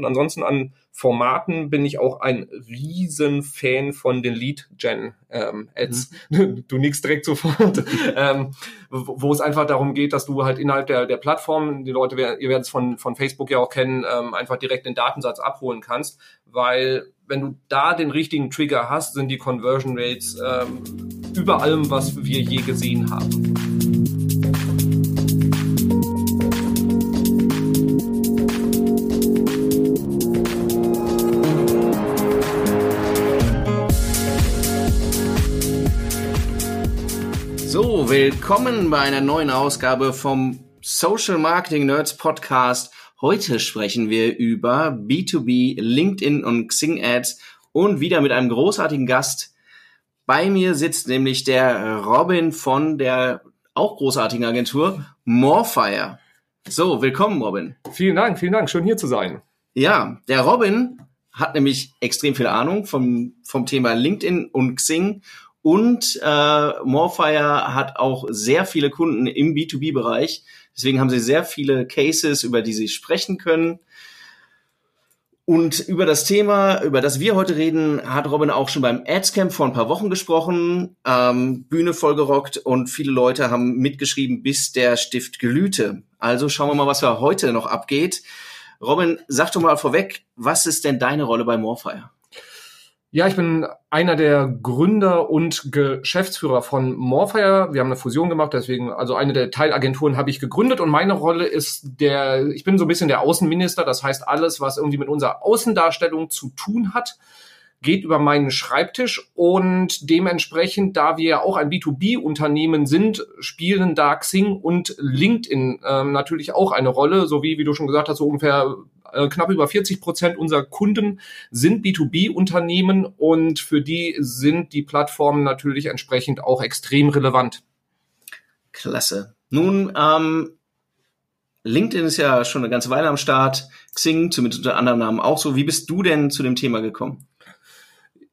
Und ansonsten an Formaten bin ich auch ein riesen Fan von den Lead-Gen-Ads. Ähm, du nix direkt sofort. ähm, wo es einfach darum geht, dass du halt innerhalb der, der Plattform, die Leute, ihr werdet es von, von Facebook ja auch kennen, ähm, einfach direkt den Datensatz abholen kannst, weil wenn du da den richtigen Trigger hast, sind die Conversion Rates ähm, über allem, was wir je gesehen haben. Willkommen bei einer neuen Ausgabe vom Social Marketing Nerds Podcast. Heute sprechen wir über B2B, LinkedIn und Xing Ads und wieder mit einem großartigen Gast. Bei mir sitzt nämlich der Robin von der auch großartigen Agentur Morefire. So, willkommen, Robin. Vielen Dank, vielen Dank. Schön hier zu sein. Ja, der Robin hat nämlich extrem viel Ahnung vom, vom Thema LinkedIn und Xing und äh, Morefire hat auch sehr viele Kunden im B2B-Bereich. Deswegen haben sie sehr viele Cases, über die sie sprechen können. Und über das Thema, über das wir heute reden, hat Robin auch schon beim Adscamp vor ein paar Wochen gesprochen, ähm, Bühne vollgerockt und viele Leute haben mitgeschrieben, bis der Stift glühte. Also schauen wir mal, was da heute noch abgeht. Robin, sag doch mal vorweg, was ist denn deine Rolle bei Morefire? Ja, ich bin einer der Gründer und Geschäftsführer von Morfire. Wir haben eine Fusion gemacht, deswegen, also eine der Teilagenturen habe ich gegründet und meine Rolle ist der, ich bin so ein bisschen der Außenminister, das heißt alles, was irgendwie mit unserer Außendarstellung zu tun hat, geht über meinen Schreibtisch und dementsprechend, da wir auch ein B2B-Unternehmen sind, spielen da Xing und LinkedIn äh, natürlich auch eine Rolle, so wie, wie du schon gesagt hast, so ungefähr äh, knapp über 40 Prozent unserer Kunden sind B2B-Unternehmen und für die sind die Plattformen natürlich entsprechend auch extrem relevant. Klasse. Nun, ähm, LinkedIn ist ja schon eine ganze Weile am Start, Xing zumindest unter anderem Namen auch so. Wie bist du denn zu dem Thema gekommen?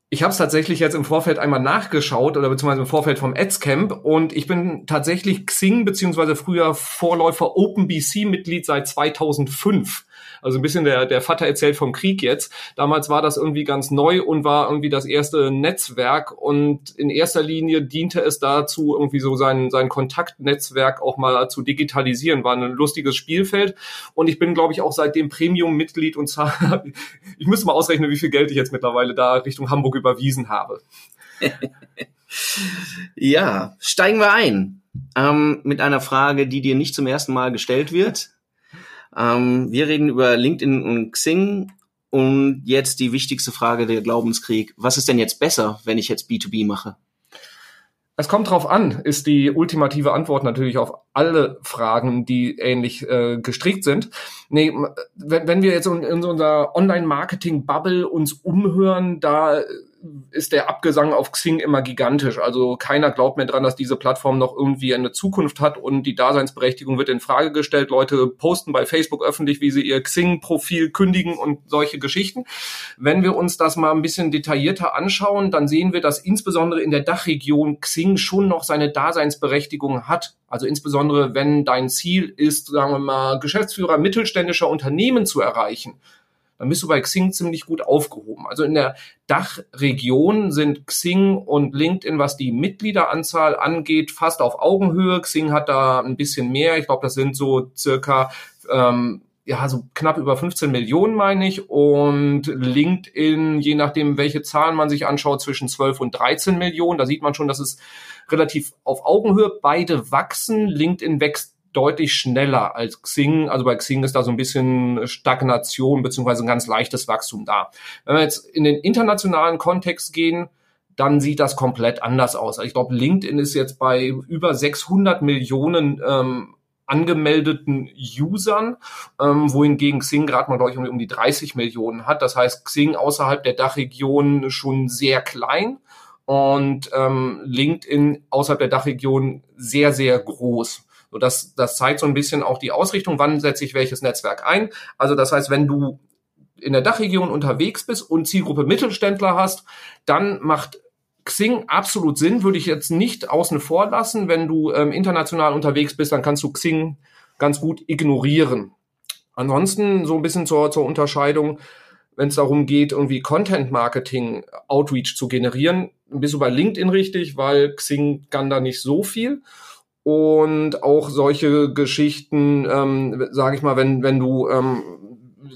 Ich habe es tatsächlich jetzt im Vorfeld einmal nachgeschaut oder beziehungsweise im Vorfeld vom Adscamp und ich bin tatsächlich Xing beziehungsweise früher Vorläufer OpenBC Mitglied seit 2005. Also ein bisschen der, der Vater erzählt vom Krieg jetzt. Damals war das irgendwie ganz neu und war irgendwie das erste Netzwerk und in erster Linie diente es dazu, irgendwie so sein, sein Kontaktnetzwerk auch mal zu digitalisieren. War ein lustiges Spielfeld und ich bin, glaube ich, auch seitdem Premium-Mitglied und ich müsste mal ausrechnen, wie viel Geld ich jetzt mittlerweile da Richtung Hamburg überwiesen habe. ja, steigen wir ein ähm, mit einer Frage, die dir nicht zum ersten Mal gestellt wird. Ähm, wir reden über LinkedIn und Xing und jetzt die wichtigste Frage der Glaubenskrieg. Was ist denn jetzt besser, wenn ich jetzt B2B mache? Es kommt drauf an, ist die ultimative Antwort natürlich auf alle Fragen, die ähnlich äh, gestrickt sind. Nee, wenn, wenn wir jetzt in, in unserer Online-Marketing-Bubble uns umhören, da ist der Abgesang auf Xing immer gigantisch. Also keiner glaubt mehr dran, dass diese Plattform noch irgendwie eine Zukunft hat und die Daseinsberechtigung wird in Frage gestellt. Leute posten bei Facebook öffentlich, wie sie ihr Xing-Profil kündigen und solche Geschichten. Wenn wir uns das mal ein bisschen detaillierter anschauen, dann sehen wir, dass insbesondere in der Dachregion Xing schon noch seine Daseinsberechtigung hat. Also insbesondere, wenn dein Ziel ist, sagen wir mal, Geschäftsführer mittelständischer Unternehmen zu erreichen, dann bist du bei Xing ziemlich gut aufgehoben. Also in der Dachregion sind Xing und LinkedIn, was die Mitgliederanzahl angeht, fast auf Augenhöhe. Xing hat da ein bisschen mehr. Ich glaube, das sind so circa ähm, ja, so knapp über 15 Millionen, meine ich. Und LinkedIn, je nachdem, welche Zahlen man sich anschaut, zwischen 12 und 13 Millionen. Da sieht man schon, dass es relativ auf Augenhöhe. Beide wachsen. LinkedIn wächst deutlich schneller als Xing. Also bei Xing ist da so ein bisschen Stagnation beziehungsweise ein ganz leichtes Wachstum da. Wenn wir jetzt in den internationalen Kontext gehen, dann sieht das komplett anders aus. Ich glaube, LinkedIn ist jetzt bei über 600 Millionen ähm, angemeldeten Usern, ähm, wohingegen Xing gerade mal, glaube ich, um die 30 Millionen hat. Das heißt, Xing außerhalb der Dachregion schon sehr klein und ähm, LinkedIn außerhalb der Dachregion sehr, sehr groß. So, das, das zeigt so ein bisschen auch die Ausrichtung, wann setze ich welches Netzwerk ein. Also das heißt, wenn du in der Dachregion unterwegs bist und Zielgruppe Mittelständler hast, dann macht Xing absolut Sinn, würde ich jetzt nicht außen vor lassen. Wenn du ähm, international unterwegs bist, dann kannst du Xing ganz gut ignorieren. Ansonsten so ein bisschen zur, zur Unterscheidung, wenn es darum geht, irgendwie Content Marketing Outreach zu generieren, bist du bei LinkedIn richtig, weil Xing kann da nicht so viel. Und auch solche Geschichten, ähm, sage ich mal, wenn, wenn du ähm,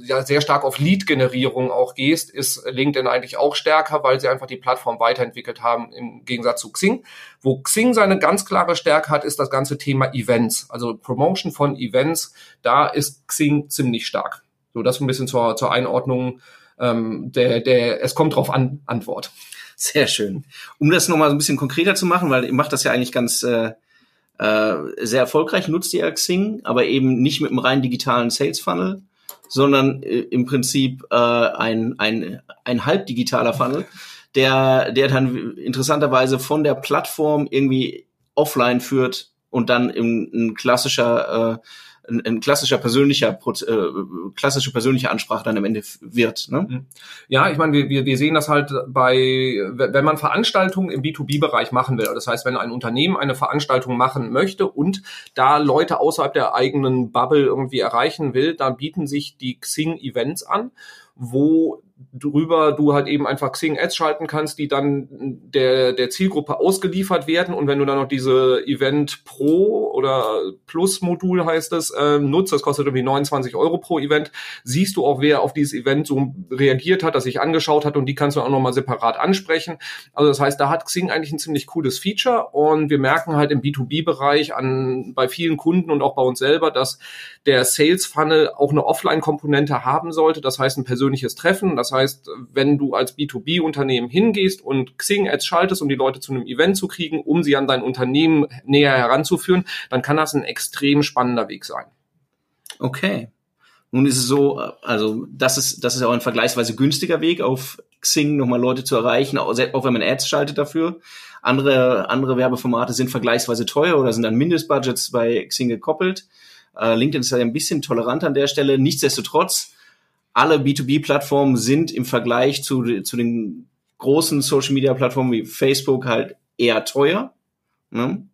ja sehr stark auf Lead-Generierung auch gehst, ist LinkedIn eigentlich auch stärker, weil sie einfach die Plattform weiterentwickelt haben im Gegensatz zu Xing. Wo Xing seine ganz klare Stärke hat, ist das ganze Thema Events, also Promotion von Events. Da ist Xing ziemlich stark. So, das ein bisschen zur, zur Einordnung ähm, der, der Es kommt drauf an Antwort. Sehr schön. Um das nochmal so ein bisschen konkreter zu machen, weil ihr macht das ja eigentlich ganz äh, äh, sehr erfolgreich, nutzt ihr Xing, aber eben nicht mit einem rein digitalen Sales Funnel, sondern äh, im Prinzip äh, ein, ein, ein halb digitaler Funnel, der, der dann interessanterweise von der Plattform irgendwie offline führt und dann im, ein klassischer äh, ein, ein klassischer persönlicher äh, klassische persönliche Ansprache dann am Ende wird. Ne? Mhm. Ja, ich meine, wir, wir, wir sehen das halt bei, wenn man Veranstaltungen im B2B-Bereich machen will. Das heißt, wenn ein Unternehmen eine Veranstaltung machen möchte und da Leute außerhalb der eigenen Bubble irgendwie erreichen will, dann bieten sich die Xing-Events an, wo drüber du halt eben einfach Xing Ads schalten kannst, die dann der, der Zielgruppe ausgeliefert werden. Und wenn du dann noch diese Event Pro oder Plus Modul heißt es, äh, nutzt, das kostet irgendwie 29 Euro pro Event, siehst du auch, wer auf dieses Event so reagiert hat, das sich angeschaut hat und die kannst du auch nochmal separat ansprechen. Also das heißt, da hat Xing eigentlich ein ziemlich cooles Feature und wir merken halt im B2B-Bereich an, bei vielen Kunden und auch bei uns selber, dass der Sales Funnel auch eine Offline-Komponente haben sollte. Das heißt, ein persönliches Treffen. Das heißt, wenn du als B2B-Unternehmen hingehst und Xing-Ads schaltest, um die Leute zu einem Event zu kriegen, um sie an dein Unternehmen näher heranzuführen, dann kann das ein extrem spannender Weg sein. Okay. Nun ist es so, also das ist, das ist auch ein vergleichsweise günstiger Weg, auf Xing nochmal Leute zu erreichen, auch wenn man Ads schaltet dafür. Andere, andere Werbeformate sind vergleichsweise teuer oder sind an Mindestbudgets bei Xing gekoppelt. Uh, LinkedIn ist ja ein bisschen tolerant an der Stelle. Nichtsdestotrotz alle B2B-Plattformen sind im Vergleich zu, zu den großen Social-Media-Plattformen wie Facebook halt eher teuer. Ne?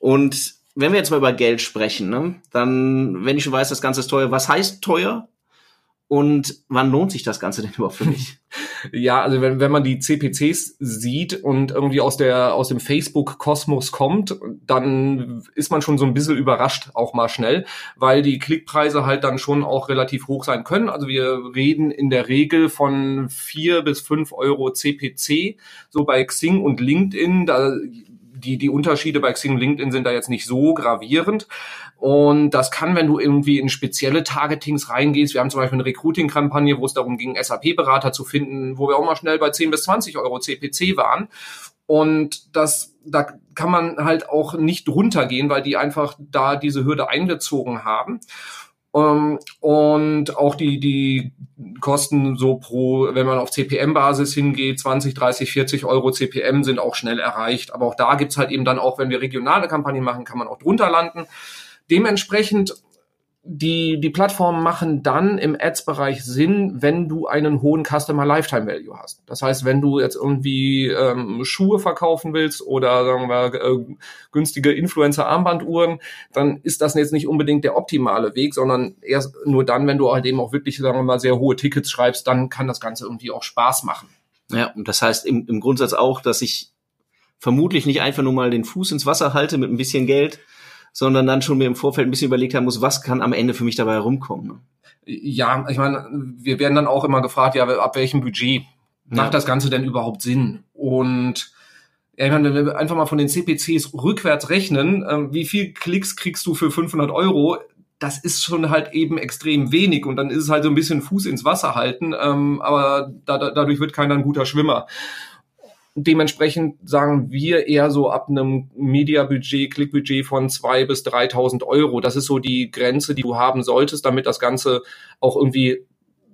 Und wenn wir jetzt mal über Geld sprechen, ne, dann, wenn ich schon weiß, das Ganze ist teuer, was heißt teuer? Und wann lohnt sich das Ganze denn überhaupt für mich? Ja, also wenn, wenn man die CPCs sieht und irgendwie aus der aus dem Facebook-Kosmos kommt, dann ist man schon so ein bisschen überrascht, auch mal schnell, weil die Klickpreise halt dann schon auch relativ hoch sein können. Also wir reden in der Regel von vier bis fünf Euro CPC, so bei Xing und LinkedIn. Da die, die Unterschiede bei Xing und LinkedIn sind da jetzt nicht so gravierend. Und das kann, wenn du irgendwie in spezielle Targetings reingehst, wir haben zum Beispiel eine Recruiting-Kampagne, wo es darum ging, SAP-Berater zu finden, wo wir auch mal schnell bei 10 bis 20 Euro CPC waren. Und das, da kann man halt auch nicht runtergehen, weil die einfach da diese Hürde eingezogen haben. Ähm, und auch die, die Kosten so pro, wenn man auf CPM-Basis hingeht, 20, 30, 40 Euro CPM sind auch schnell erreicht. Aber auch da gibt's halt eben dann auch, wenn wir regionale Kampagnen machen, kann man auch drunter landen. Dementsprechend die, die Plattformen machen dann im Ads-Bereich Sinn, wenn du einen hohen Customer Lifetime Value hast. Das heißt, wenn du jetzt irgendwie ähm, Schuhe verkaufen willst oder sagen wir äh, günstige Influencer-Armbanduhren, dann ist das jetzt nicht unbedingt der optimale Weg, sondern erst nur dann, wenn du halt eben auch wirklich, sagen wir mal, sehr hohe Tickets schreibst, dann kann das Ganze irgendwie auch Spaß machen. Ja, und das heißt im, im Grundsatz auch, dass ich vermutlich nicht einfach nur mal den Fuß ins Wasser halte mit ein bisschen Geld, sondern dann schon mir im Vorfeld ein bisschen überlegt haben muss, was kann am Ende für mich dabei herumkommen. Ne? Ja, ich meine, wir werden dann auch immer gefragt, ja, ab welchem Budget macht ja. das Ganze denn überhaupt Sinn? Und ja, ich meine, wenn wir einfach mal von den CPCs rückwärts rechnen, äh, wie viel Klicks kriegst du für 500 Euro? Das ist schon halt eben extrem wenig und dann ist es halt so ein bisschen Fuß ins Wasser halten, ähm, aber da, da, dadurch wird keiner ein guter Schwimmer. Dementsprechend sagen wir eher so ab einem Media-Budget, Klickbudget von zwei bis 3.000 Euro. Das ist so die Grenze, die du haben solltest, damit das Ganze auch irgendwie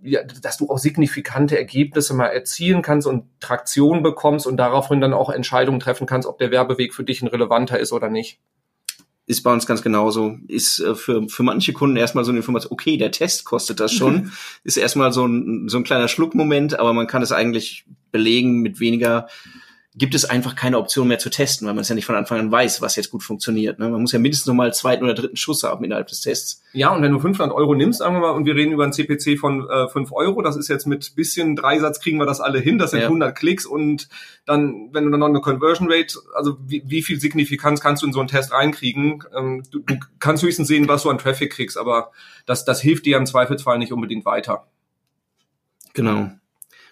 ja, dass du auch signifikante Ergebnisse mal erzielen kannst und Traktion bekommst und daraufhin dann auch Entscheidungen treffen kannst, ob der Werbeweg für dich ein relevanter ist oder nicht ist bei uns ganz genauso. Ist äh, für, für manche Kunden erstmal so eine Information, okay, der Test kostet das schon. ist erstmal so ein, so ein kleiner Schluckmoment, aber man kann es eigentlich belegen mit weniger, gibt es einfach keine Option mehr zu testen, weil man es ja nicht von Anfang an weiß, was jetzt gut funktioniert. Ne? Man muss ja mindestens noch mal zweiten oder dritten Schuss haben innerhalb des Tests. Ja, und wenn du 500 Euro nimmst, sagen wir mal, und wir reden über ein CPC von äh, 5 Euro, das ist jetzt mit bisschen Dreisatz kriegen wir das alle hin, das sind ja. 100 Klicks und dann, wenn du dann noch eine Conversion Rate, also wie, wie viel Signifikanz kannst du in so einen Test reinkriegen? Ähm, du, du kannst höchstens sehen, was du an Traffic kriegst, aber das, das hilft dir im Zweifelsfall nicht unbedingt weiter. Genau.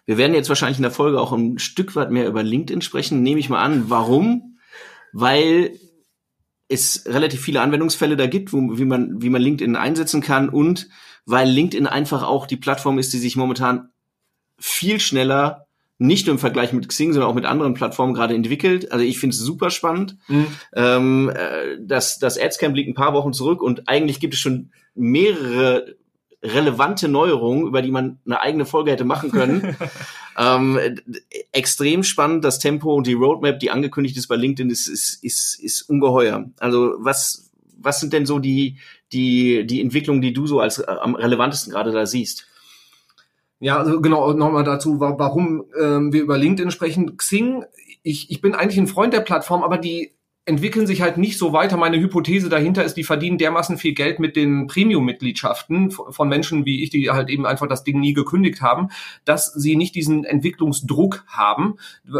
Wir werden jetzt wahrscheinlich in der Folge auch ein Stück weit mehr über LinkedIn sprechen, nehme ich mal an. Warum? Weil es relativ viele Anwendungsfälle da gibt, wo, wie man, wie man LinkedIn einsetzen kann und weil LinkedIn einfach auch die Plattform ist, die sich momentan viel schneller nicht nur im Vergleich mit Xing, sondern auch mit anderen Plattformen gerade entwickelt. Also ich finde es super spannend. Mhm. Ähm, äh, das, das Adscamp liegt ein paar Wochen zurück und eigentlich gibt es schon mehrere relevante Neuerungen, über die man eine eigene Folge hätte machen können. ähm, extrem spannend, das Tempo und die Roadmap, die angekündigt ist bei LinkedIn, ist, ist, ist, ist ungeheuer. Also was, was sind denn so die, die, die Entwicklungen, die du so als äh, am relevantesten gerade da siehst? Ja, also genau, nochmal dazu, warum ähm, wir über LinkedIn sprechen. Xing, ich, ich bin eigentlich ein Freund der Plattform, aber die entwickeln sich halt nicht so weiter. Meine Hypothese dahinter ist, die verdienen dermaßen viel Geld mit den Premium-Mitgliedschaften von Menschen wie ich, die halt eben einfach das Ding nie gekündigt haben, dass sie nicht diesen Entwicklungsdruck haben.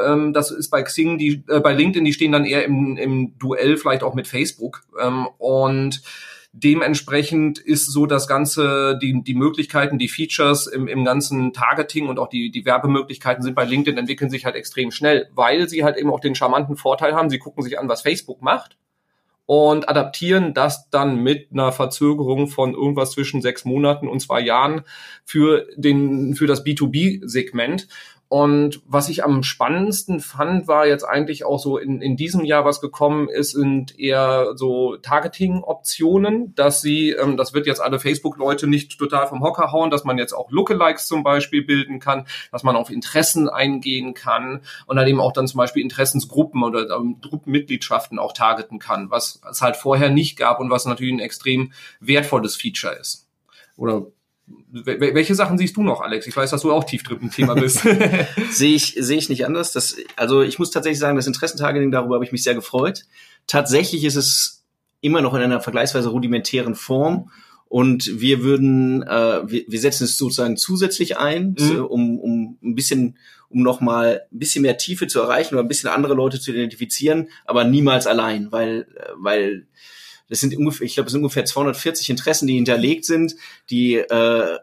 Ähm, das ist bei Xing, die, äh, bei LinkedIn, die stehen dann eher im, im Duell vielleicht auch mit Facebook. Ähm, und Dementsprechend ist so das Ganze, die, die Möglichkeiten, die Features im, im ganzen Targeting und auch die, die Werbemöglichkeiten sind bei LinkedIn entwickeln sich halt extrem schnell, weil sie halt eben auch den charmanten Vorteil haben, sie gucken sich an, was Facebook macht und adaptieren das dann mit einer Verzögerung von irgendwas zwischen sechs Monaten und zwei Jahren für den, für das B2B-Segment. Und was ich am spannendsten fand, war jetzt eigentlich auch so in, in diesem Jahr, was gekommen ist, sind eher so Targeting-Optionen, dass sie, ähm, das wird jetzt alle Facebook-Leute nicht total vom Hocker hauen, dass man jetzt auch Lookalikes zum Beispiel bilden kann, dass man auf Interessen eingehen kann und dann eben auch dann zum Beispiel Interessensgruppen oder ähm, Gruppenmitgliedschaften auch targeten kann, was es halt vorher nicht gab und was natürlich ein extrem wertvolles Feature ist. Oder welche Sachen siehst du noch, Alex? Ich weiß, dass du auch tief drin im Thema bist. sehe ich, sehe ich nicht anders. Das, also ich muss tatsächlich sagen, das Interessentargeting, darüber habe ich mich sehr gefreut. Tatsächlich ist es immer noch in einer vergleichsweise rudimentären Form. Und wir würden, äh, wir, wir setzen es sozusagen zusätzlich ein, mhm. um, um ein bisschen, um nochmal ein bisschen mehr Tiefe zu erreichen oder ein bisschen andere Leute zu identifizieren, aber niemals allein, weil, äh, weil das sind ungefähr, ich glaube, es sind ungefähr 240 Interessen, die hinterlegt sind, die äh,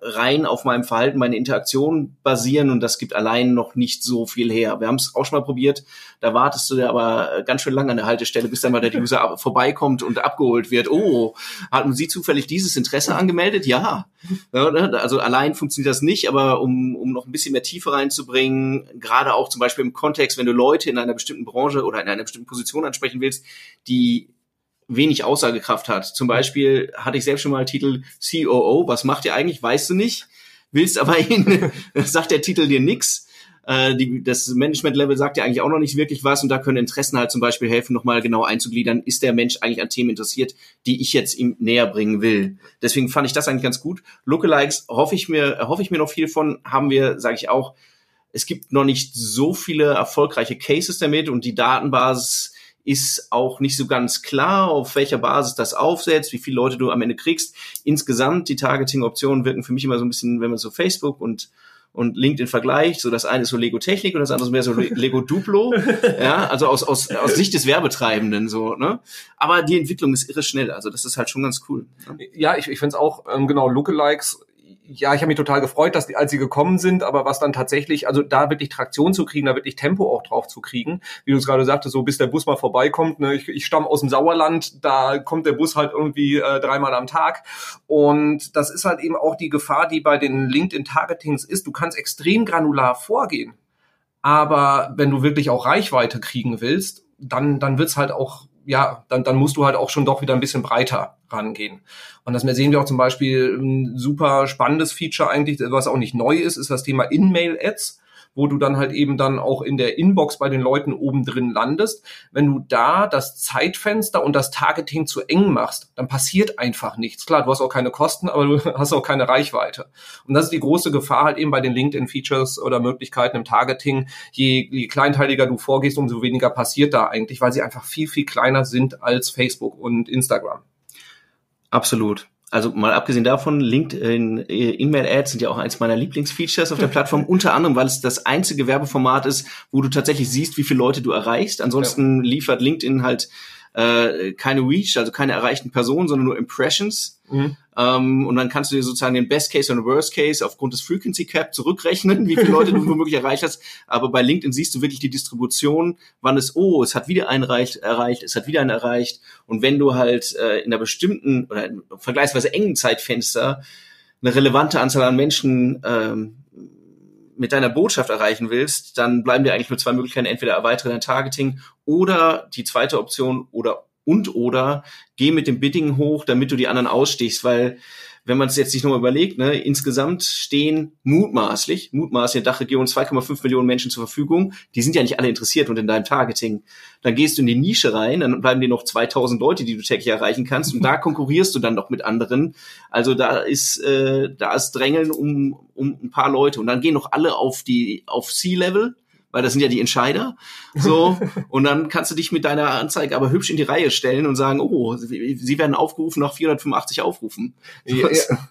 rein auf meinem Verhalten, meine Interaktion basieren und das gibt allein noch nicht so viel her. Wir haben es auch schon mal probiert, da wartest du aber ganz schön lange an der Haltestelle, bis dann mal der User vorbeikommt und abgeholt wird. Oh, hatten Sie zufällig dieses Interesse angemeldet? Ja. Ne, also allein funktioniert das nicht, aber um, um noch ein bisschen mehr Tiefe reinzubringen, gerade auch zum Beispiel im Kontext, wenn du Leute in einer bestimmten Branche oder in einer bestimmten Position ansprechen willst, die wenig Aussagekraft hat. Zum Beispiel hatte ich selbst schon mal Titel COO. Was macht ihr eigentlich? Weißt du nicht. Willst aber ihn, sagt der Titel dir nix. Äh, die, das Management-Level sagt ja eigentlich auch noch nicht wirklich was und da können Interessen halt zum Beispiel helfen, nochmal genau einzugliedern, ist der Mensch eigentlich an Themen interessiert, die ich jetzt ihm näher bringen will. Deswegen fand ich das eigentlich ganz gut. Lookalikes hoffe ich mir, hoffe ich mir noch viel von, haben wir, sage ich auch, es gibt noch nicht so viele erfolgreiche Cases damit und die Datenbasis ist auch nicht so ganz klar, auf welcher Basis das aufsetzt, wie viele Leute du am Ende kriegst. Insgesamt, die Targeting-Optionen wirken für mich immer so ein bisschen, wenn man so Facebook und und LinkedIn vergleicht, so das eine ist so Lego Technik und das andere ist mehr so Lego Duplo, ja, also aus, aus, aus Sicht des Werbetreibenden so, ne? Aber die Entwicklung ist irre schnell, also das ist halt schon ganz cool. Ne? Ja, ich, ich finde es auch, ähm, genau, Lookalikes ja, ich habe mich total gefreut, dass die, als sie gekommen sind, aber was dann tatsächlich, also da wirklich Traktion zu kriegen, da wirklich Tempo auch drauf zu kriegen, wie du es gerade sagtest, so bis der Bus mal vorbeikommt. Ne? Ich, ich stamme aus dem Sauerland, da kommt der Bus halt irgendwie äh, dreimal am Tag. Und das ist halt eben auch die Gefahr, die bei den LinkedIn-Targetings ist. Du kannst extrem granular vorgehen. Aber wenn du wirklich auch Reichweite kriegen willst, dann, dann wird's halt auch ja, dann, dann musst du halt auch schon doch wieder ein bisschen breiter rangehen. Und das sehen wir auch zum Beispiel ein super spannendes Feature eigentlich, was auch nicht neu ist, ist das Thema In-Mail-Ads. Wo du dann halt eben dann auch in der Inbox bei den Leuten oben drin landest. Wenn du da das Zeitfenster und das Targeting zu eng machst, dann passiert einfach nichts. Klar, du hast auch keine Kosten, aber du hast auch keine Reichweite. Und das ist die große Gefahr halt eben bei den LinkedIn-Features oder Möglichkeiten im Targeting. Je, je kleinteiliger du vorgehst, umso weniger passiert da eigentlich, weil sie einfach viel, viel kleiner sind als Facebook und Instagram. Absolut. Also mal abgesehen davon, LinkedIn äh, E-Mail-Ads sind ja auch eins meiner Lieblingsfeatures auf der Plattform, unter anderem, weil es das einzige Werbeformat ist, wo du tatsächlich siehst, wie viele Leute du erreichst. Ansonsten ja. liefert LinkedIn halt äh, keine Reach, also keine erreichten Personen, sondern nur Impressions. Mhm. Ähm, und dann kannst du dir sozusagen den Best Case und den Worst Case aufgrund des Frequency Cap zurückrechnen, wie viele Leute du womöglich erreicht hast. Aber bei LinkedIn siehst du wirklich die Distribution, wann es, oh, es hat wieder einen erreicht, erreicht es hat wieder einen erreicht. Und wenn du halt äh, in einer bestimmten oder vergleichsweise engen Zeitfenster eine relevante Anzahl an Menschen ähm, mit deiner Botschaft erreichen willst, dann bleiben dir eigentlich nur zwei Möglichkeiten. Entweder erweitere dein Targeting oder die zweite Option oder und oder geh mit dem Bidding hoch, damit du die anderen ausstichst, weil wenn man es jetzt sich nochmal überlegt, ne, insgesamt stehen mutmaßlich, mutmaßlich in der Dachregion 2,5 Millionen Menschen zur Verfügung. Die sind ja nicht alle interessiert und in deinem Targeting. Dann gehst du in die Nische rein, dann bleiben dir noch 2000 Leute, die du täglich erreichen kannst und da konkurrierst du dann noch mit anderen. Also da ist, äh, da ist Drängeln um, um ein paar Leute und dann gehen noch alle auf die, auf C-Level weil das sind ja die Entscheider. So, und dann kannst du dich mit deiner Anzeige aber hübsch in die Reihe stellen und sagen, oh, sie, werden aufgerufen nach 485 Aufrufen. Ja,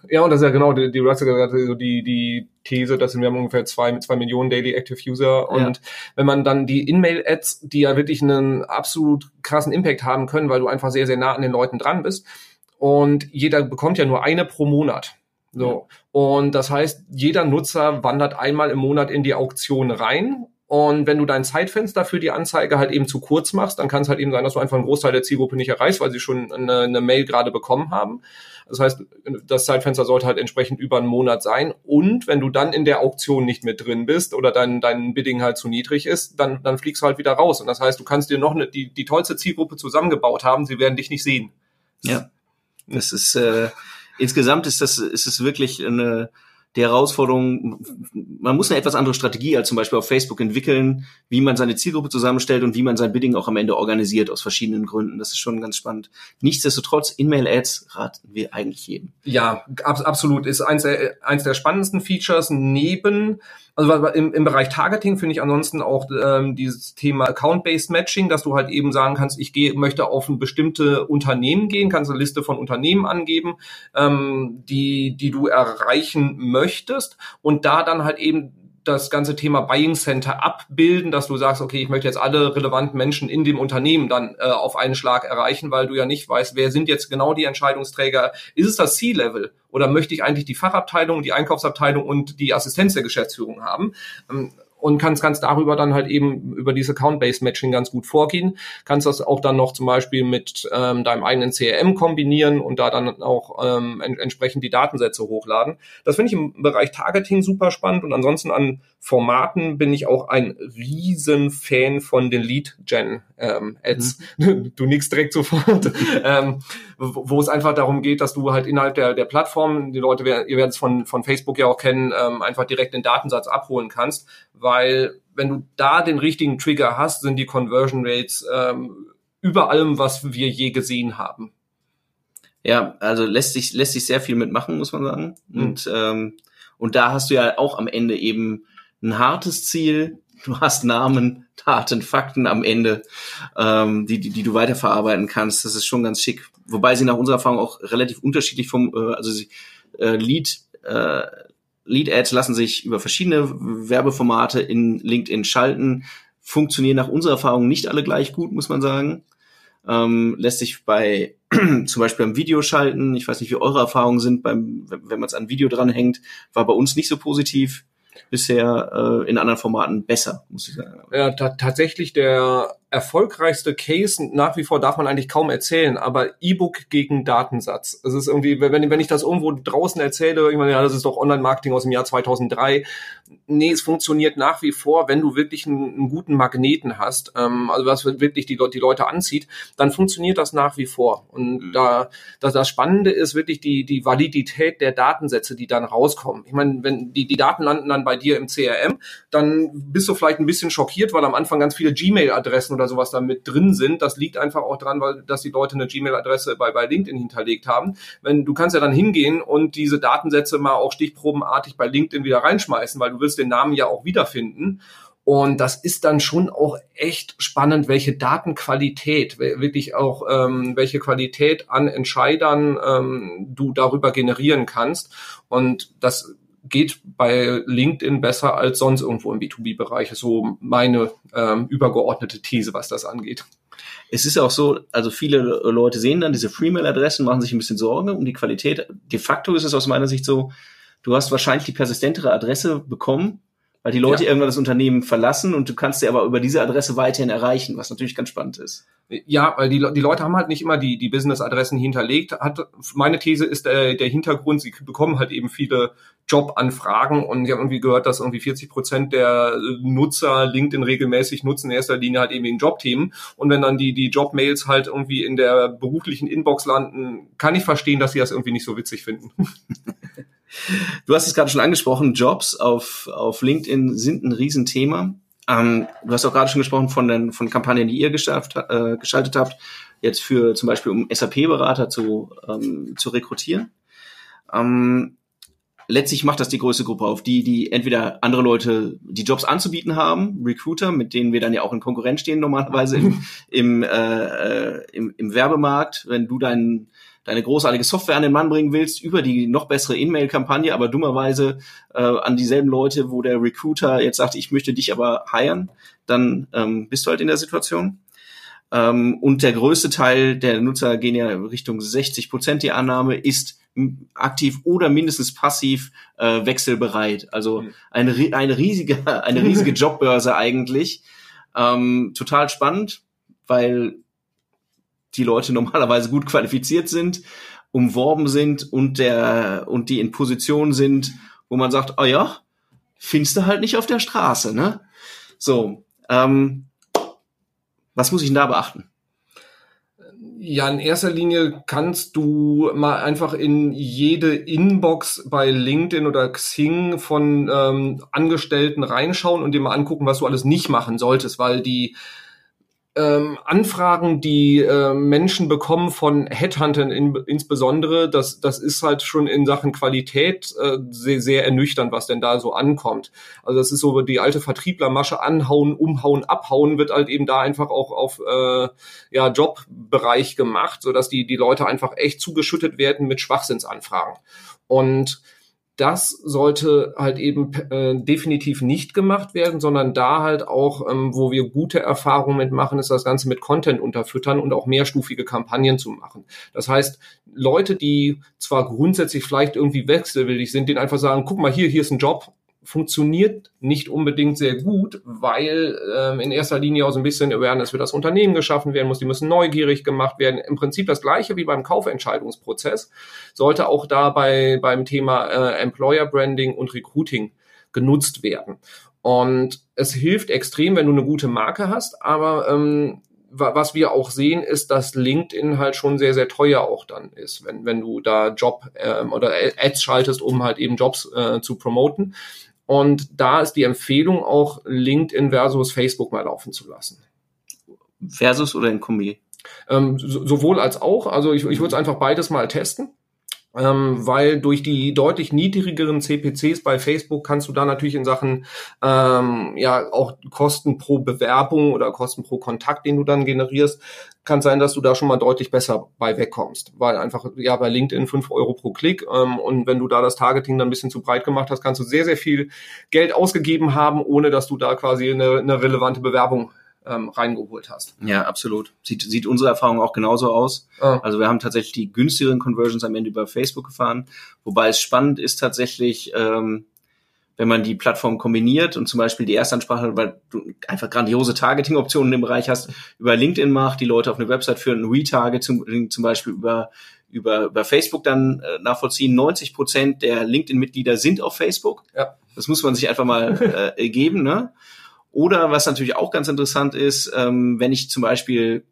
ja, und das ist ja genau, die, die, ja gerade so die, die These, dass wir haben ungefähr zwei, zwei Millionen Daily Active User und ja. wenn man dann die In-Mail-Ads, die ja wirklich einen absolut krassen Impact haben können, weil du einfach sehr, sehr nah an den Leuten dran bist und jeder bekommt ja nur eine pro Monat. So. Ja. Und das heißt, jeder Nutzer wandert einmal im Monat in die Auktion rein und wenn du dein Zeitfenster für die Anzeige halt eben zu kurz machst, dann kann es halt eben sein, dass du einfach einen Großteil der Zielgruppe nicht erreichst, weil sie schon eine, eine Mail gerade bekommen haben. Das heißt, das Zeitfenster sollte halt entsprechend über einen Monat sein. Und wenn du dann in der Auktion nicht mit drin bist oder dein, dein Bidding halt zu niedrig ist, dann, dann fliegst du halt wieder raus. Und das heißt, du kannst dir noch eine, die, die tollste Zielgruppe zusammengebaut haben, sie werden dich nicht sehen. Ja. Das ist äh, insgesamt ist das ist es wirklich eine die Herausforderung, man muss eine etwas andere Strategie als zum Beispiel auf Facebook entwickeln, wie man seine Zielgruppe zusammenstellt und wie man sein Bidding auch am Ende organisiert aus verschiedenen Gründen. Das ist schon ganz spannend. Nichtsdestotrotz, In-Mail-Ads raten wir eigentlich jedem. Ja, ab, absolut. Ist eins der, eins der spannendsten Features neben also im, im Bereich Targeting finde ich ansonsten auch ähm, dieses Thema Account-Based Matching, dass du halt eben sagen kannst, ich gehe, möchte auf ein bestimmte Unternehmen gehen, kannst eine Liste von Unternehmen angeben, ähm, die, die du erreichen möchtest. Und da dann halt eben das ganze Thema Buying Center abbilden, dass du sagst, okay, ich möchte jetzt alle relevanten Menschen in dem Unternehmen dann äh, auf einen Schlag erreichen, weil du ja nicht weißt, wer sind jetzt genau die Entscheidungsträger. Ist es das C-Level oder möchte ich eigentlich die Fachabteilung, die Einkaufsabteilung und die Assistenz der Geschäftsführung haben? Ähm, und kannst, kannst darüber dann halt eben über dieses Account-Based Matching ganz gut vorgehen. Kannst das auch dann noch zum Beispiel mit ähm, deinem eigenen CRM kombinieren und da dann auch ähm, en entsprechend die Datensätze hochladen. Das finde ich im Bereich Targeting super spannend und ansonsten an Formaten bin ich auch ein riesen Fan von den Lead-Gen ähm, Ads. Mhm. Du nickst direkt sofort. ähm, wo, wo es einfach darum geht, dass du halt innerhalb der, der Plattform, die Leute, ihr werdet es von, von Facebook ja auch kennen, ähm, einfach direkt den Datensatz abholen kannst, weil wenn du da den richtigen Trigger hast, sind die Conversion Rates ähm, über allem, was wir je gesehen haben. Ja, also lässt sich, lässt sich sehr viel mitmachen, muss man sagen. Mhm. Und, ähm, und da hast du ja auch am Ende eben ein hartes Ziel, du hast Namen, Taten, Fakten am Ende, ähm, die, die, die du weiterverarbeiten kannst. Das ist schon ganz schick. Wobei sie nach unserer Erfahrung auch relativ unterschiedlich vom, äh, also sie, äh, Lead, äh, Lead-Ads lassen sich über verschiedene Werbeformate in LinkedIn schalten, funktionieren nach unserer Erfahrung nicht alle gleich gut, muss man sagen. Ähm, lässt sich bei zum Beispiel beim Video schalten. Ich weiß nicht, wie eure Erfahrungen sind, beim, wenn man es an Video dranhängt, war bei uns nicht so positiv bisher äh, in anderen Formaten besser, muss ich sagen. Ja, tatsächlich der erfolgreichste Case nach wie vor darf man eigentlich kaum erzählen, aber E-Book gegen Datensatz. Es ist irgendwie, wenn, wenn ich das irgendwo draußen erzähle, ich meine, ja, das ist doch Online-Marketing aus dem Jahr 2003. Nee, es funktioniert nach wie vor, wenn du wirklich einen, einen guten Magneten hast, ähm, also was wirklich die, die Leute anzieht, dann funktioniert das nach wie vor. Und mhm. da, das, das Spannende ist wirklich die, die Validität der Datensätze, die dann rauskommen. Ich meine, wenn die, die Daten landen dann bei dir im CRM, dann bist du vielleicht ein bisschen schockiert, weil am Anfang ganz viele Gmail-Adressen oder sowas da mit drin sind. Das liegt einfach auch dran, weil dass die Leute eine Gmail-Adresse bei, bei LinkedIn hinterlegt haben. Wenn du kannst ja dann hingehen und diese Datensätze mal auch stichprobenartig bei LinkedIn wieder reinschmeißen, weil du willst den Namen ja auch wiederfinden. Und das ist dann schon auch echt spannend, welche Datenqualität, wirklich auch ähm, welche Qualität an Entscheidern ähm, du darüber generieren kannst. Und das geht bei LinkedIn besser als sonst irgendwo im B2B-Bereich. So meine ähm, übergeordnete These, was das angeht. Es ist auch so, also viele Leute sehen dann diese Freemail-Adressen, machen sich ein bisschen Sorgen um die Qualität. De facto ist es aus meiner Sicht so, du hast wahrscheinlich die persistentere Adresse bekommen, weil die Leute ja. irgendwann das Unternehmen verlassen und du kannst sie aber über diese Adresse weiterhin erreichen, was natürlich ganz spannend ist. Ja, weil die, die Leute haben halt nicht immer die, die Business-Adressen hinterlegt. Hat, meine These ist der, der Hintergrund, sie bekommen halt eben viele Jobanfragen und ich habe irgendwie gehört, dass irgendwie 40 Prozent der Nutzer LinkedIn regelmäßig nutzen, in erster Linie halt eben in Jobthemen. Und wenn dann die, die Jobmails halt irgendwie in der beruflichen Inbox landen, kann ich verstehen, dass sie das irgendwie nicht so witzig finden. Du hast es gerade schon angesprochen, Jobs auf, auf LinkedIn sind ein Riesenthema. Ähm, du hast auch gerade schon gesprochen von den von Kampagnen, die ihr geschafft, äh, geschaltet habt, jetzt für zum Beispiel um SAP-Berater zu, ähm, zu rekrutieren. Ähm, letztlich macht das die größte Gruppe auf, die, die entweder andere Leute die Jobs anzubieten haben, Recruiter, mit denen wir dann ja auch in Konkurrenz stehen normalerweise im, im, äh, äh im, im Werbemarkt, wenn du deinen deine großartige Software an den Mann bringen willst, über die noch bessere In-Mail-Kampagne, aber dummerweise äh, an dieselben Leute, wo der Recruiter jetzt sagt, ich möchte dich aber hiren, dann ähm, bist du halt in der Situation. Ähm, und der größte Teil der Nutzer gehen ja Richtung 60 Prozent die Annahme, ist aktiv oder mindestens passiv äh, wechselbereit. Also mhm. eine, eine riesige, eine riesige Jobbörse eigentlich. Ähm, total spannend, weil die Leute normalerweise gut qualifiziert sind, umworben sind und der und die in Position sind, wo man sagt, oh ja, findest du halt nicht auf der Straße, ne? So, ähm, was muss ich denn da beachten? Ja, in erster Linie kannst du mal einfach in jede Inbox bei LinkedIn oder Xing von ähm, Angestellten reinschauen und dir mal angucken, was du alles nicht machen solltest, weil die ähm, Anfragen, die äh, Menschen bekommen von Headhuntern in, insbesondere, das, das ist halt schon in Sachen Qualität äh, sehr, sehr ernüchternd, was denn da so ankommt. Also das ist so die alte Vertrieblermasche, anhauen, umhauen, abhauen, wird halt eben da einfach auch auf äh, ja, Jobbereich gemacht, sodass die, die Leute einfach echt zugeschüttet werden mit Schwachsinnsanfragen. Und das sollte halt eben äh, definitiv nicht gemacht werden, sondern da halt auch, ähm, wo wir gute Erfahrungen mitmachen, ist das Ganze mit Content unterfüttern und auch mehrstufige Kampagnen zu machen. Das heißt, Leute, die zwar grundsätzlich vielleicht irgendwie wechselwillig sind, denen einfach sagen, guck mal hier, hier ist ein Job, funktioniert nicht unbedingt sehr gut, weil ähm, in erster Linie auch so ein bisschen Awareness für das Unternehmen geschaffen werden muss. Die müssen neugierig gemacht werden. Im Prinzip das gleiche wie beim Kaufentscheidungsprozess sollte auch dabei beim Thema äh, Employer Branding und Recruiting genutzt werden. Und es hilft extrem, wenn du eine gute Marke hast, aber ähm, was wir auch sehen, ist, dass LinkedIn halt schon sehr, sehr teuer auch dann ist, wenn, wenn du da Job ähm, oder Ads schaltest, um halt eben Jobs äh, zu promoten. Und da ist die Empfehlung auch LinkedIn versus Facebook mal laufen zu lassen. Versus oder in Kombi? Ähm, so, sowohl als auch. Also ich, ich würde es einfach beides mal testen ähm, weil durch die deutlich niedrigeren CPCs bei Facebook kannst du da natürlich in Sachen ähm, ja auch Kosten pro Bewerbung oder Kosten pro Kontakt, den du dann generierst, kann sein, dass du da schon mal deutlich besser bei wegkommst, weil einfach ja bei LinkedIn fünf Euro pro Klick ähm, und wenn du da das Targeting dann ein bisschen zu breit gemacht hast, kannst du sehr sehr viel Geld ausgegeben haben, ohne dass du da quasi eine, eine relevante Bewerbung ähm, reingeholt hast. Ja, absolut. Sieht, sieht unsere Erfahrung auch genauso aus. Ah. Also wir haben tatsächlich die günstigeren Conversions am Ende über Facebook gefahren, wobei es spannend ist tatsächlich, ähm, wenn man die Plattform kombiniert und zum Beispiel die Erstansprache, weil du einfach grandiose Targeting-Optionen im Bereich hast, über LinkedIn macht, die Leute auf eine Website führen, ein Retarget zum, zum Beispiel über über, über Facebook dann äh, nachvollziehen. 90 Prozent der LinkedIn-Mitglieder sind auf Facebook. Ja. Das muss man sich einfach mal äh, geben. Ne? Oder was natürlich auch ganz interessant ist, ähm, wenn ich zum Beispiel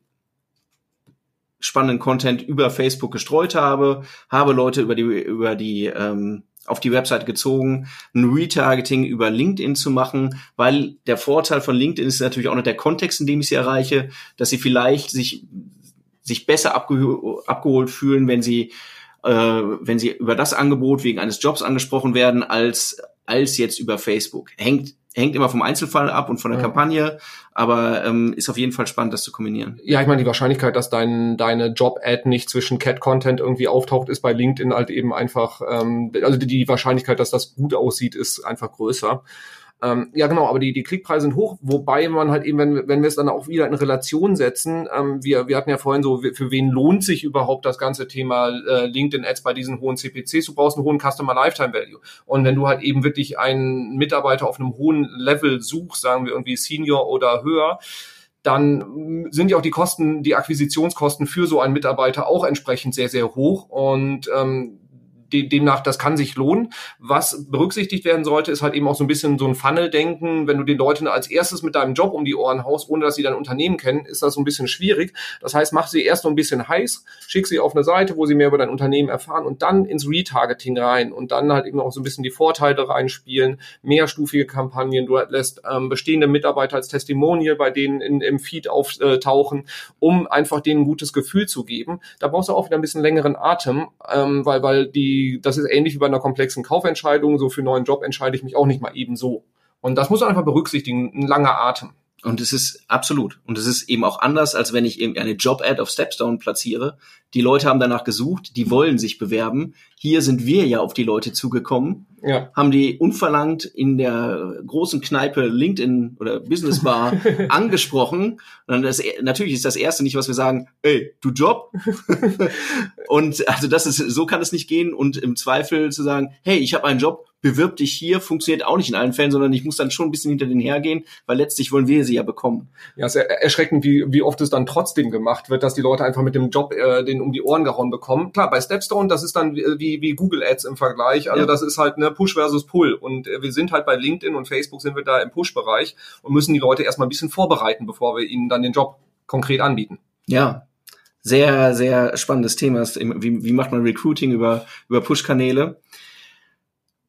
spannenden Content über Facebook gestreut habe, habe Leute über die über die ähm, auf die Website gezogen, ein Retargeting über LinkedIn zu machen, weil der Vorteil von LinkedIn ist natürlich auch noch der Kontext, in dem ich sie erreiche, dass sie vielleicht sich sich besser abgeh abgeholt fühlen, wenn sie äh, wenn sie über das Angebot wegen eines Jobs angesprochen werden, als als jetzt über Facebook. Hängt hängt immer vom Einzelfall ab und von der ja. Kampagne, aber ähm, ist auf jeden Fall spannend, das zu kombinieren. Ja, ich meine, die Wahrscheinlichkeit, dass dein, deine Job-Ad nicht zwischen Cat-Content irgendwie auftaucht, ist bei LinkedIn halt eben einfach, ähm, also die Wahrscheinlichkeit, dass das gut aussieht, ist einfach größer. Ähm, ja, genau, aber die, die Klickpreise sind hoch, wobei man halt eben, wenn, wenn wir es dann auch wieder in Relation setzen, ähm, wir, wir hatten ja vorhin so, für wen lohnt sich überhaupt das ganze Thema äh, LinkedIn-Ads bei diesen hohen CPCs? Du brauchst einen hohen Customer Lifetime Value. Und wenn du halt eben wirklich einen Mitarbeiter auf einem hohen Level suchst, sagen wir irgendwie Senior oder höher, dann sind ja auch die Kosten, die Akquisitionskosten für so einen Mitarbeiter auch entsprechend sehr, sehr hoch. Und ähm, demnach, das kann sich lohnen. Was berücksichtigt werden sollte, ist halt eben auch so ein bisschen so ein Funnel-Denken. Wenn du den Leuten als erstes mit deinem Job um die Ohren haust, ohne dass sie dein Unternehmen kennen, ist das so ein bisschen schwierig. Das heißt, mach sie erst so ein bisschen heiß, schick sie auf eine Seite, wo sie mehr über dein Unternehmen erfahren und dann ins Retargeting rein und dann halt eben auch so ein bisschen die Vorteile reinspielen, mehrstufige Kampagnen, du lässt ähm, bestehende Mitarbeiter als Testimonial bei denen in, im Feed auftauchen, um einfach denen ein gutes Gefühl zu geben. Da brauchst du auch wieder ein bisschen längeren Atem, ähm, weil, weil die das ist ähnlich wie bei einer komplexen Kaufentscheidung. So für einen neuen Job entscheide ich mich auch nicht mal eben so. Und das muss man einfach berücksichtigen, ein langer Atem. Und es ist absolut. Und es ist eben auch anders, als wenn ich irgendeine Job-Ad auf Stepstone platziere. Die Leute haben danach gesucht, die wollen sich bewerben. Hier sind wir ja auf die Leute zugekommen, ja. haben die unverlangt in der großen Kneipe LinkedIn oder Business Bar angesprochen. Und das, natürlich ist das erste nicht, was wir sagen, ey, du Job. und also das ist, so kann es nicht gehen. Und im Zweifel zu sagen, hey, ich habe einen Job, bewirb dich hier, funktioniert auch nicht in allen Fällen, sondern ich muss dann schon ein bisschen hinter den hergehen, weil letztlich wollen wir sie ja bekommen. Ja, es ist erschreckend, wie, wie oft es dann trotzdem gemacht wird, dass die Leute einfach mit dem Job äh, den um die Ohren gehauen bekommen. Klar, bei Stepstone, das ist dann wie, wie Google Ads im Vergleich. Also ja. das ist halt ne Push versus Pull. Und äh, wir sind halt bei LinkedIn und Facebook sind wir da im Push-Bereich und müssen die Leute erstmal ein bisschen vorbereiten, bevor wir ihnen dann den Job konkret anbieten. Ja, sehr, sehr spannendes Thema. Wie, wie macht man Recruiting über, über Push-Kanäle?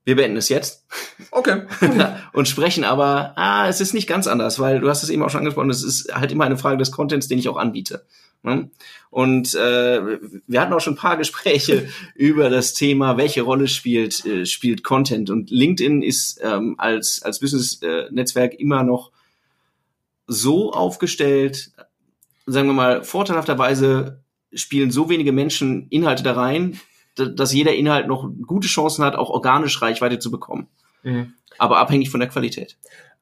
Wir beenden es jetzt. Okay. und sprechen aber, ah, es ist nicht ganz anders, weil du hast es eben auch schon angesprochen, es ist halt immer eine Frage des Contents, den ich auch anbiete. Ne? Und äh, wir hatten auch schon ein paar Gespräche über das Thema, welche Rolle spielt, äh, spielt Content. Und LinkedIn ist ähm, als, als Business-Netzwerk immer noch so aufgestellt, sagen wir mal, vorteilhafterweise spielen so wenige Menschen Inhalte da rein, dass jeder Inhalt noch gute Chancen hat, auch organisch Reichweite zu bekommen. Mhm. Aber abhängig von der Qualität.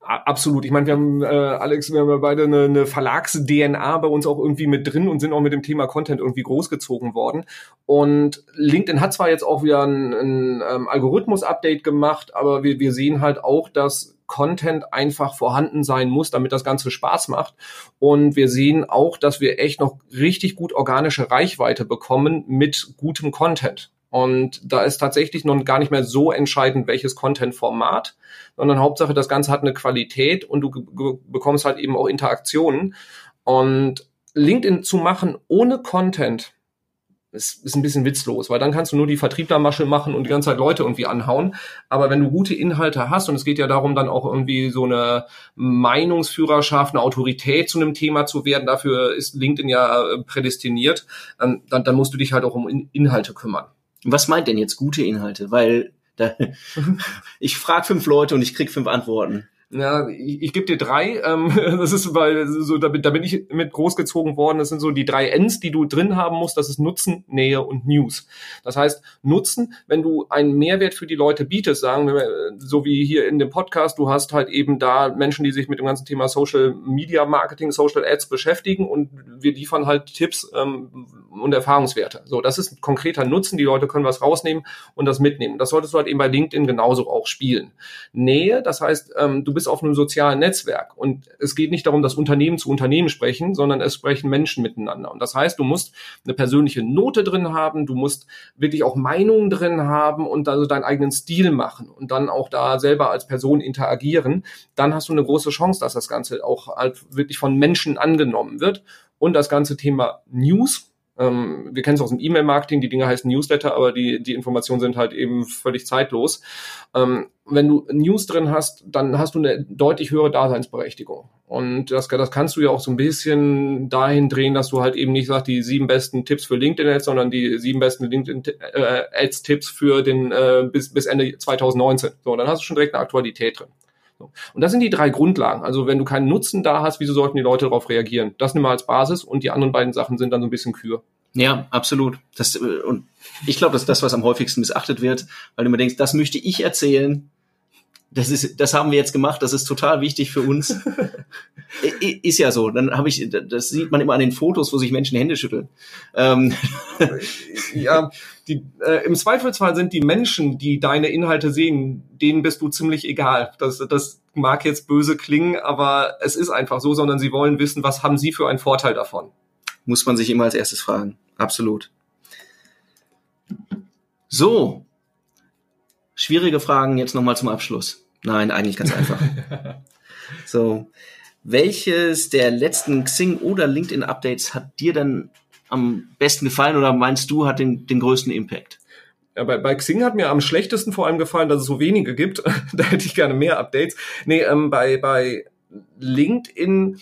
Absolut. Ich meine, wir haben, äh, Alex, wir haben ja beide eine, eine Verlags-DNA bei uns auch irgendwie mit drin und sind auch mit dem Thema Content irgendwie großgezogen worden. Und LinkedIn hat zwar jetzt auch wieder ein, ein ähm, Algorithmus-Update gemacht, aber wir, wir sehen halt auch, dass Content einfach vorhanden sein muss, damit das Ganze Spaß macht. Und wir sehen auch, dass wir echt noch richtig gut organische Reichweite bekommen mit gutem Content. Und da ist tatsächlich noch gar nicht mehr so entscheidend, welches Content-Format, sondern Hauptsache, das Ganze hat eine Qualität und du bekommst halt eben auch Interaktionen. Und LinkedIn zu machen ohne Content, ist, ist ein bisschen witzlos, weil dann kannst du nur die Vertrieblermasche machen und die ganze Zeit Leute irgendwie anhauen. Aber wenn du gute Inhalte hast, und es geht ja darum, dann auch irgendwie so eine Meinungsführerschaft, eine Autorität zu einem Thema zu werden, dafür ist LinkedIn ja äh, prädestiniert, dann, dann, dann musst du dich halt auch um Inhalte kümmern. Was meint denn jetzt gute Inhalte? Weil da, ich frage fünf Leute und ich krieg fünf Antworten. Ja, ich, ich gebe dir drei. Ähm, das ist, weil so da da bin ich mit großgezogen worden. Das sind so die drei Ns, die du drin haben musst. Das ist Nutzen, Nähe und News. Das heißt, Nutzen, wenn du einen Mehrwert für die Leute bietest, sagen wir, so wie hier in dem Podcast, du hast halt eben da Menschen, die sich mit dem ganzen Thema Social Media Marketing, Social Ads beschäftigen und wir liefern halt Tipps, ähm, und Erfahrungswerte. So, das ist ein konkreter Nutzen. Die Leute können was rausnehmen und das mitnehmen. Das solltest du halt eben bei LinkedIn genauso auch spielen. Nähe, das heißt, ähm, du bist auf einem sozialen Netzwerk und es geht nicht darum, dass Unternehmen zu Unternehmen sprechen, sondern es sprechen Menschen miteinander. Und das heißt, du musst eine persönliche Note drin haben, du musst wirklich auch Meinungen drin haben und also deinen eigenen Stil machen und dann auch da selber als Person interagieren. Dann hast du eine große Chance, dass das Ganze auch halt wirklich von Menschen angenommen wird. Und das ganze Thema News, ähm, wir kennen es aus dem E-Mail-Marketing, die Dinge heißen Newsletter, aber die, die Informationen sind halt eben völlig zeitlos. Ähm, wenn du News drin hast, dann hast du eine deutlich höhere Daseinsberechtigung. Und das, das kannst du ja auch so ein bisschen dahin drehen, dass du halt eben nicht sagst, die sieben besten Tipps für LinkedIn-Ads, sondern die sieben besten LinkedIn-Ads-Tipps für den äh, bis, bis Ende 2019. So, dann hast du schon direkt eine Aktualität drin. Und das sind die drei Grundlagen. Also wenn du keinen Nutzen da hast, wieso sollten die Leute darauf reagieren? Das nimm mal als Basis und die anderen beiden Sachen sind dann so ein bisschen Kür. Ja, absolut. Das, äh, und ich glaube, das ist das, was am häufigsten missachtet wird, weil du immer denkst, das möchte ich erzählen. Das ist, das haben wir jetzt gemacht. Das ist total wichtig für uns. ist ja so. Dann habe ich, das sieht man immer an den Fotos, wo sich Menschen Hände schütteln. Ähm. Ja, die, äh, im Zweifelsfall sind die Menschen, die deine Inhalte sehen, denen bist du ziemlich egal. Das, das mag jetzt böse klingen, aber es ist einfach so, sondern sie wollen wissen, was haben sie für einen Vorteil davon. Muss man sich immer als erstes fragen. Absolut. So. Schwierige Fragen jetzt nochmal zum Abschluss. Nein, eigentlich ganz einfach. so. Welches der letzten Xing oder LinkedIn Updates hat dir denn am besten gefallen oder meinst du hat den, den größten Impact? Ja, bei, bei Xing hat mir am schlechtesten vor allem gefallen, dass es so wenige gibt. da hätte ich gerne mehr Updates. Nee, ähm, bei, bei LinkedIn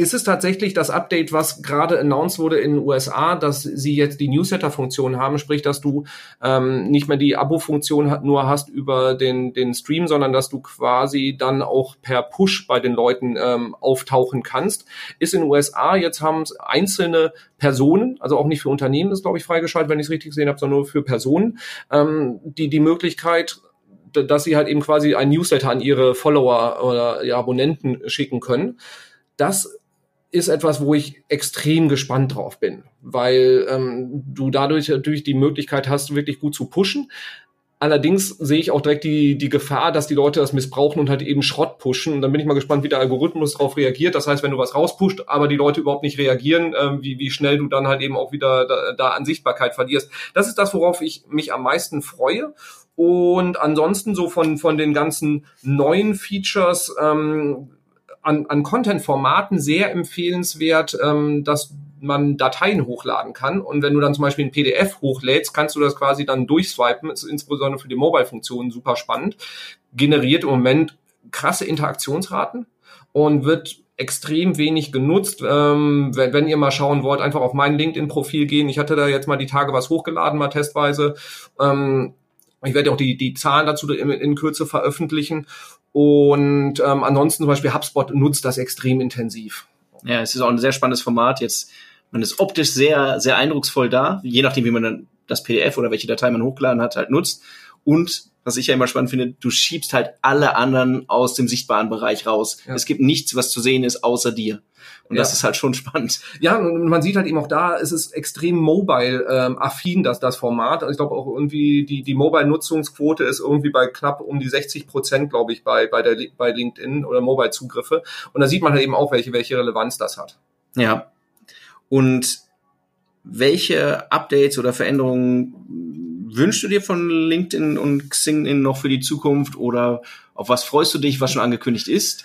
ist es tatsächlich das Update, was gerade announced wurde in den USA, dass sie jetzt die Newsletter-Funktion haben, sprich, dass du ähm, nicht mehr die Abo-Funktion nur hast über den, den Stream, sondern dass du quasi dann auch per Push bei den Leuten ähm, auftauchen kannst. Ist in den USA, jetzt haben es einzelne Personen, also auch nicht für Unternehmen, ist glaube ich freigeschaltet, wenn ich es richtig gesehen habe, sondern nur für Personen, ähm, die die Möglichkeit dass sie halt eben quasi ein Newsletter an ihre Follower oder ja, Abonnenten schicken können. Das ist etwas, wo ich extrem gespannt drauf bin, weil ähm, du dadurch natürlich die Möglichkeit hast, wirklich gut zu pushen. Allerdings sehe ich auch direkt die, die Gefahr, dass die Leute das missbrauchen und halt eben Schrott pushen. Und dann bin ich mal gespannt, wie der Algorithmus darauf reagiert. Das heißt, wenn du was rauspusht, aber die Leute überhaupt nicht reagieren, ähm, wie, wie schnell du dann halt eben auch wieder da, da an Sichtbarkeit verlierst. Das ist das, worauf ich mich am meisten freue. Und ansonsten so von, von den ganzen neuen Features, ähm, an, an Content-Formaten sehr empfehlenswert, ähm, dass man Dateien hochladen kann. Und wenn du dann zum Beispiel ein PDF hochlädst, kannst du das quasi dann durchswipen. Das ist insbesondere für die Mobile-Funktionen super spannend. Generiert im Moment krasse Interaktionsraten und wird extrem wenig genutzt. Ähm, wenn, wenn ihr mal schauen wollt, einfach auf mein LinkedIn-Profil gehen. Ich hatte da jetzt mal die Tage was hochgeladen, mal testweise. Ähm, ich werde auch die, die Zahlen dazu in, in Kürze veröffentlichen. Und ähm, ansonsten zum Beispiel HubSpot nutzt das extrem intensiv. Ja, es ist auch ein sehr spannendes Format. Jetzt, man ist optisch sehr, sehr eindrucksvoll da, je nachdem, wie man dann das PDF oder welche Datei man hochgeladen hat, halt nutzt. Und was ich ja immer spannend finde, du schiebst halt alle anderen aus dem sichtbaren Bereich raus. Ja. Es gibt nichts, was zu sehen ist, außer dir. Und ja. das ist halt schon spannend. Ja, und man sieht halt eben auch da, es ist extrem mobile-affin, ähm, das, das Format. Also ich glaube auch irgendwie, die, die Mobile-Nutzungsquote ist irgendwie bei knapp um die 60 Prozent, glaube ich, bei, bei, der, bei LinkedIn oder Mobile-Zugriffe. Und da sieht man halt eben auch, welche, welche Relevanz das hat. Ja. Und welche Updates oder Veränderungen wünschst du dir von LinkedIn und Xing noch für die Zukunft oder auf was freust du dich, was schon angekündigt ist?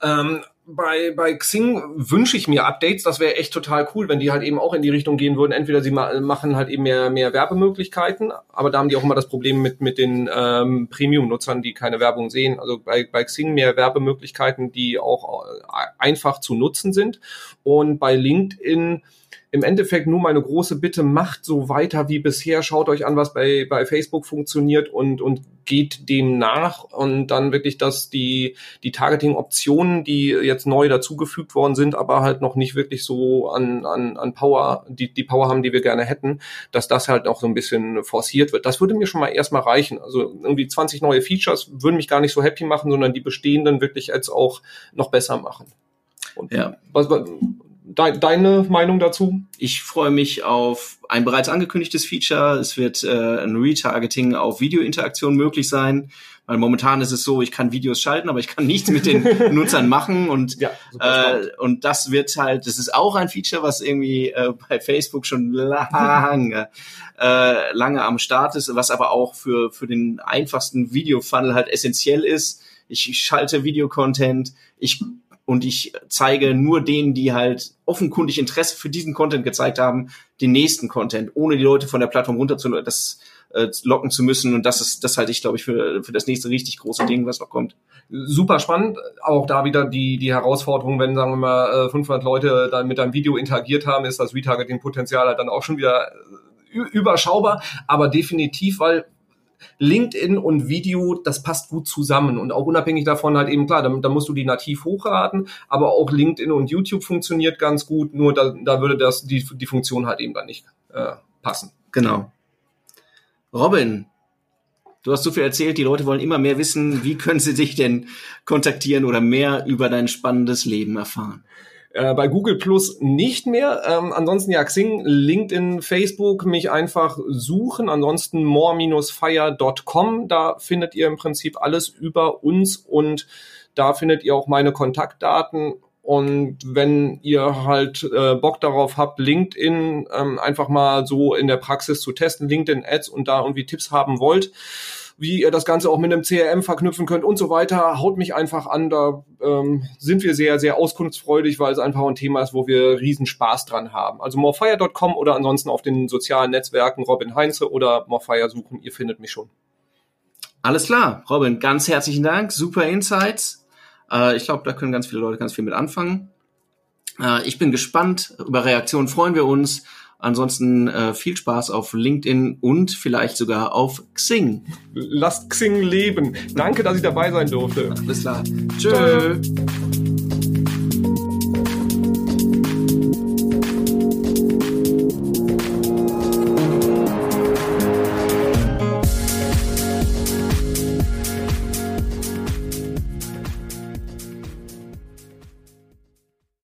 Ähm, bei, bei Xing wünsche ich mir Updates. Das wäre echt total cool, wenn die halt eben auch in die Richtung gehen würden. Entweder sie ma machen halt eben mehr, mehr Werbemöglichkeiten, aber da haben die auch immer das Problem mit, mit den ähm, Premium-Nutzern, die keine Werbung sehen. Also bei, bei Xing mehr Werbemöglichkeiten, die auch äh, einfach zu nutzen sind. Und bei LinkedIn im Endeffekt nur meine große Bitte, macht so weiter wie bisher, schaut euch an, was bei, bei Facebook funktioniert und, und geht dem nach und dann wirklich, dass die, die Targeting-Optionen, die jetzt neu dazugefügt worden sind, aber halt noch nicht wirklich so an, an, an Power, die, die Power haben, die wir gerne hätten, dass das halt auch so ein bisschen forciert wird. Das würde mir schon mal erstmal reichen. Also irgendwie 20 neue Features würden mich gar nicht so happy machen, sondern die bestehenden wirklich jetzt auch noch besser machen. Und ja. was, de deine Meinung dazu? Ich freue mich auf ein bereits angekündigtes Feature. Es wird äh, ein Retargeting auf Videointeraktion möglich sein. Weil momentan ist es so, ich kann Videos schalten, aber ich kann nichts mit den Nutzern machen und ja, äh, und das wird halt, das ist auch ein Feature, was irgendwie äh, bei Facebook schon lange äh, lange am Start ist, was aber auch für für den einfachsten Videofunnel halt essentiell ist. Ich, ich schalte Videocontent, ich und ich zeige nur denen, die halt offenkundig Interesse für diesen Content gezeigt haben, den nächsten Content, ohne die Leute von der Plattform runter zu das äh, locken zu müssen. Und das ist, das halte ich, glaube ich, für, für das nächste richtig große Ding, was noch kommt. Super spannend. Auch da wieder die, die Herausforderung, wenn, sagen wir mal, 500 äh, Leute dann mit deinem Video interagiert haben, ist das Retargeting-Potenzial halt dann auch schon wieder äh, überschaubar, aber definitiv, weil LinkedIn und Video, das passt gut zusammen und auch unabhängig davon halt eben klar, da, musst du die nativ hochladen, aber auch LinkedIn und YouTube funktioniert ganz gut, nur da, da würde das die, die Funktion halt eben dann nicht äh, passen. Genau. Robin, du hast so viel erzählt, die Leute wollen immer mehr wissen, wie können sie dich denn kontaktieren oder mehr über dein spannendes Leben erfahren? Äh, bei Google Plus nicht mehr. Ähm, ansonsten ja Xing, LinkedIn, Facebook mich einfach suchen. Ansonsten more-fire.com. Da findet ihr im Prinzip alles über uns und da findet ihr auch meine Kontaktdaten. Und wenn ihr halt äh, Bock darauf habt, LinkedIn ähm, einfach mal so in der Praxis zu testen, LinkedIn Ads und da irgendwie Tipps haben wollt, wie ihr das Ganze auch mit einem CRM verknüpfen könnt und so weiter. Haut mich einfach an, da ähm, sind wir sehr, sehr auskunftsfreudig, weil es einfach ein Thema ist, wo wir riesen Spaß dran haben. Also morefire.com oder ansonsten auf den sozialen Netzwerken Robin Heinze oder Morefire suchen, ihr findet mich schon. Alles klar, Robin, ganz herzlichen Dank, super Insights. Äh, ich glaube, da können ganz viele Leute ganz viel mit anfangen. Äh, ich bin gespannt, über Reaktionen freuen wir uns. Ansonsten äh, viel Spaß auf LinkedIn und vielleicht sogar auf Xing. Lasst Xing leben. Danke, dass ich dabei sein durfte. Bis klar. Tschö. Tschö.